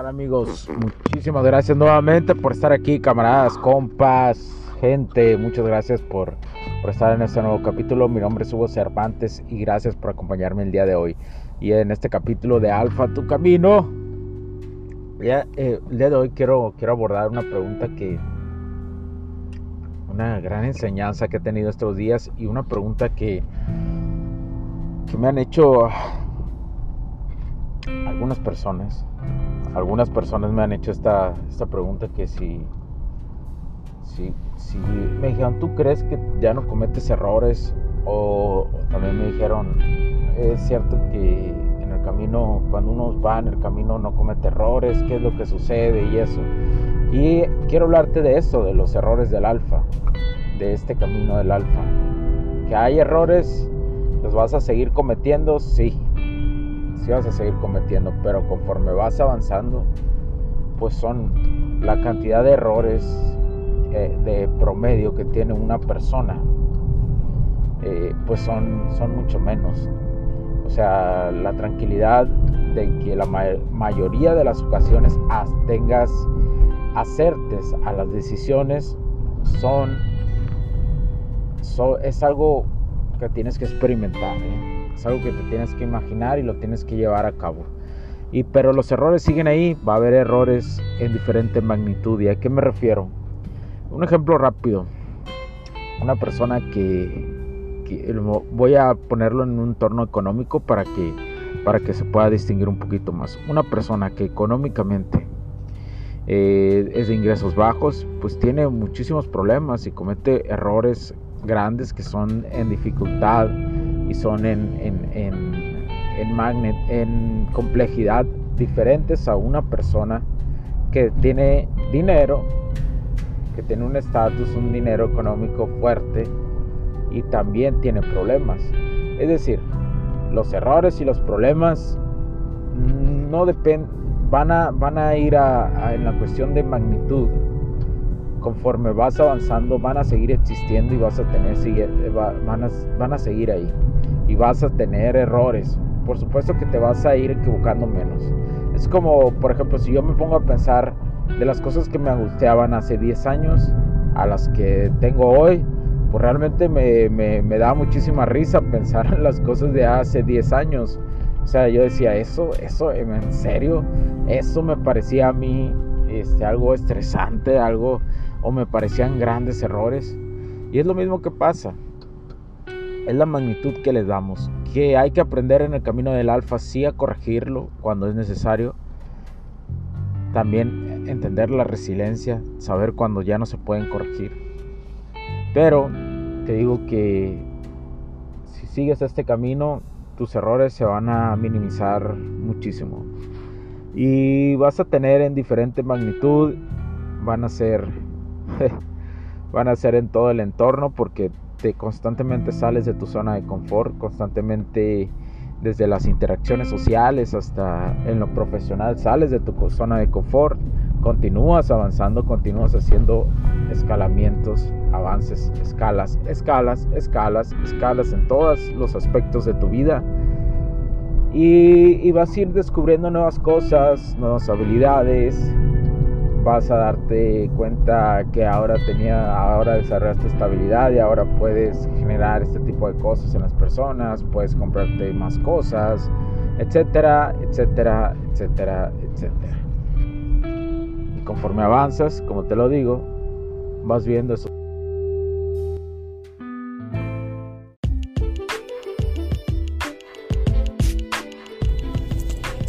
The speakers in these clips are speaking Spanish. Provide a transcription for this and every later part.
Tal amigos? Muchísimas gracias nuevamente por estar aquí, camaradas, compas, gente. Muchas gracias por, por, estar en este nuevo capítulo. Mi nombre es Hugo Cervantes y gracias por acompañarme el día de hoy. Y en este capítulo de Alfa, tu camino, eh, el día de hoy quiero, quiero abordar una pregunta que... Una gran enseñanza que he tenido estos días y una pregunta que, que me han hecho algunas personas algunas personas me han hecho esta, esta pregunta que si, si, si, me dijeron, ¿tú crees que ya no cometes errores? O, también me dijeron, es cierto que en el camino, cuando uno va en el camino no comete errores, ¿qué es lo que sucede y eso? Y quiero hablarte de eso, de los errores del alfa, de este camino del alfa. Que hay errores, los vas a seguir cometiendo, sí, sí vas a seguir cometiendo, pero conforme vas avanzando, pues son la cantidad de errores eh, de promedio que tiene una persona, eh, pues son, son mucho menos. O sea, la tranquilidad de que la mayoría de las ocasiones tengas acertes a las decisiones son, es algo que tienes que experimentar. ¿eh? Es algo que te tienes que imaginar y lo tienes que llevar a cabo. Y, pero los errores siguen ahí, va a haber errores en diferente magnitud. ¿Y a qué me refiero? Un ejemplo rápido. Una persona que, voy a ponerlo en un entorno económico para que, para que se pueda distinguir un poquito más. Una persona que económicamente eh, es de ingresos bajos, pues tiene muchísimos problemas y comete errores grandes que son en dificultad y son en, en, magnet, en complejidad diferentes a una persona que tiene dinero, que tiene un estatus, un dinero económico fuerte y también tiene problemas. Es decir, los errores y los problemas no dependen, van a, van a ir a, en la cuestión de magnitud. Conforme vas avanzando, van a seguir existiendo y vas a tener, van a, van a seguir ahí y vas a tener errores. Por supuesto que te vas a ir equivocando menos. Es como, por ejemplo, si yo me pongo a pensar de las cosas que me angustiaban hace 10 años a las que tengo hoy, pues realmente me, me, da muchísima risa pensar en las cosas de hace 10 años. O sea, yo decía, eso, eso, en serio, eso me parecía a mí este, algo estresante, algo, o me parecían grandes errores. Y es lo mismo que pasa es la magnitud que les damos. Que hay que aprender en el camino del alfa, sí a corregirlo cuando es necesario. También entender la resiliencia, saber cuando ya no se pueden corregir. Pero te digo que si sigues este camino, tus errores se van a minimizar muchísimo. Y vas a tener en diferente magnitud, van a ser van a ser en todo el entorno porque constantemente sales de tu zona de confort, constantemente desde las interacciones sociales hasta en lo profesional sales de tu zona de confort, continúas avanzando, continúas haciendo escalamientos, avances, escalas, escalas, escalas, escalas en todos los aspectos de tu vida. Y, y vas a ir descubriendo nuevas cosas, nuevas habilidades, vas a darte cuenta que ahora tenía, ahora desarrollaste estabilidad y ahora puedes generar este tipo de cosas en las personas, puedes comprarte más cosas, etcétera, etcétera, etcétera, etcétera. Y conforme avanzas, como te lo digo, vas viendo eso.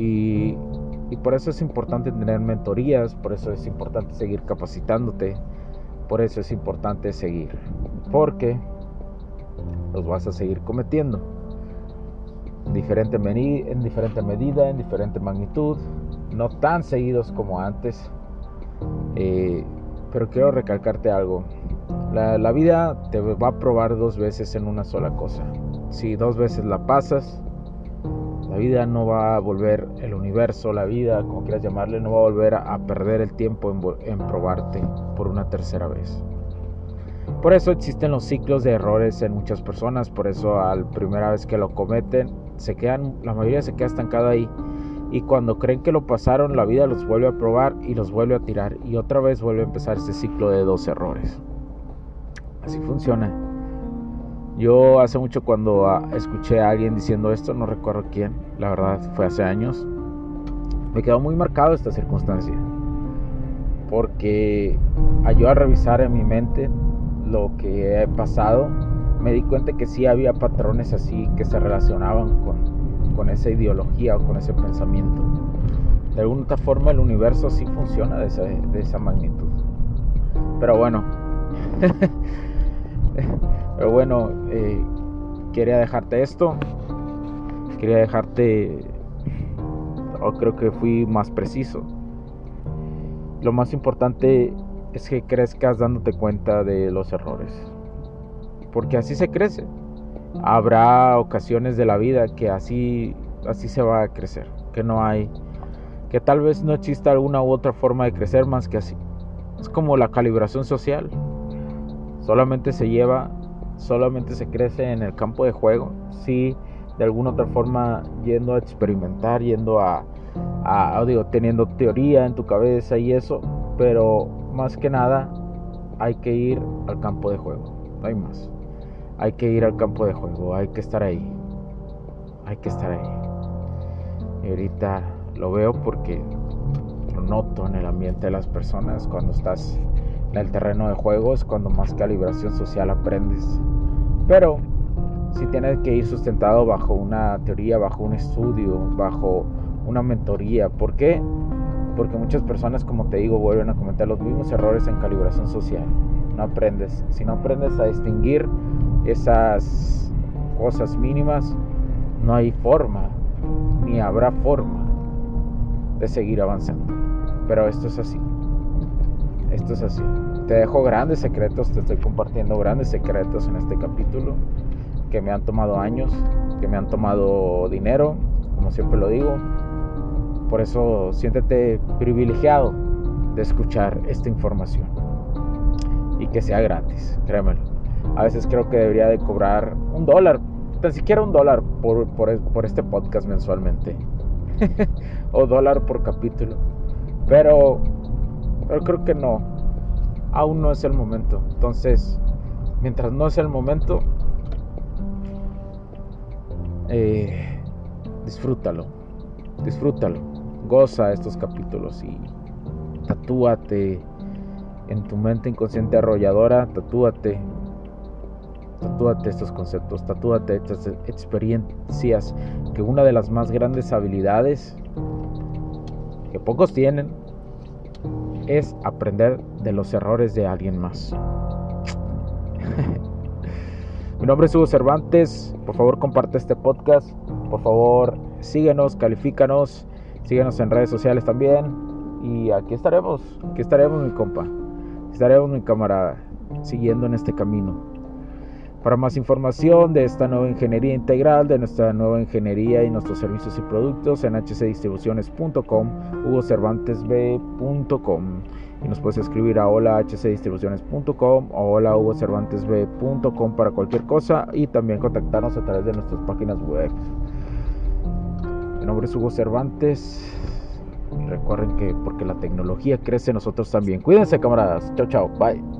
Y, por eso es importante tener mentorías, por eso es importante seguir capacitándote por eso es importante seguir, porque los vas a seguir cometiendo. En diferente, en diferente medida, en diferente magnitud, no tan seguidos como antes. Eh, pero quiero recalcarte algo. La, vida te va a probar dos veces en una sola cosa. Si dos veces la pasas, la vida no va a volver, el universo, la vida, como quieras llamarle, no va a volver a, perder el tiempo en, probarte por una tercera vez. Por eso existen los ciclos de errores en muchas personas, por eso a la primera vez que lo cometen, se quedan, la mayoría se queda estancado ahí. Y cuando creen que lo pasaron, la vida los vuelve a probar y los vuelve a tirar. Y otra vez vuelve a empezar ese ciclo de dos errores. Así funciona. Yo hace mucho cuando ah, escuché a alguien diciendo esto, no recuerdo quién, la verdad fue hace años, me quedó muy marcado esta circunstancia. Porque ayudó a revisar en mi mente lo que he pasado, me di cuenta que sí había patrones así que se relacionaban con, con esa ideología o con ese pensamiento. De alguna forma el universo sí funciona de esa, de esa magnitud. Pero bueno, Pero bueno, eh, quería dejarte esto. Quería dejarte... O creo que fui más preciso. Lo más importante es que crezcas dándote cuenta de los errores. Porque así se crece. Habrá ocasiones de la vida que así, así se va a crecer. Que no hay... Que tal vez no exista alguna u otra forma de crecer más que así. Es como la calibración social. Solamente se lleva solamente se crece en el campo de juego, sí, de alguna otra forma yendo a experimentar, yendo a, a, digo, teniendo teoría en tu cabeza y eso, pero más que nada hay que ir al campo de juego, no hay más. Hay que ir al campo de juego, hay que estar ahí, hay que estar ahí. Y ahorita lo veo porque lo noto en el ambiente de las personas cuando estás el terreno de juegos, cuando más calibración social aprendes pero si tienes que ir sustentado bajo una teoría, bajo un estudio, bajo una mentoría. ¿Por qué? Porque muchas personas, como te digo, vuelven a cometer los mismos errores en calibración social. No aprendes. Si no aprendes a distinguir esas cosas mínimas, no hay forma, ni habrá forma de seguir avanzando. Pero esto es así. Esto es así. Te dejo grandes secretos, te estoy compartiendo grandes secretos en este capítulo que me han tomado años, que me han tomado dinero, como siempre lo digo. Por eso siéntete privilegiado de escuchar esta información y que sea gratis, créemelo. A veces creo que debería de cobrar un dólar, tan siquiera un dólar por, por, por este podcast mensualmente. o dólar por capítulo. Pero pero creo que no. Aún no es el momento. Entonces, mientras no es el momento, eh, disfrútalo. Disfrútalo. Goza estos capítulos y tatúate en tu mente inconsciente arrolladora. Tatúate. Tatúate estos conceptos. Tatúate estas experiencias. Que una de las más grandes habilidades que pocos tienen es aprender de los errores de alguien más. Mi nombre es Hugo Cervantes. Por favor, comparte este podcast. Por favor, síguenos, califícanos. Síguenos en redes sociales también. Y aquí estaremos, aquí estaremos mi compa, estaremos mi camarada, siguiendo en este camino. Para más información de esta nueva ingeniería integral, de nuestra nueva ingeniería y nuestros servicios y productos en hcdistribuciones.com, hugocervantesb.com y nos puedes escribir a hola.hcdistribuciones.com o hola hugocervantesb.com para cualquier cosa y también contactarnos a través de nuestras páginas web. Mi nombre es Hugo Cervantes. Recuerden que porque la tecnología crece, nosotros también. Cuídense, camaradas. Chao, chao. Bye.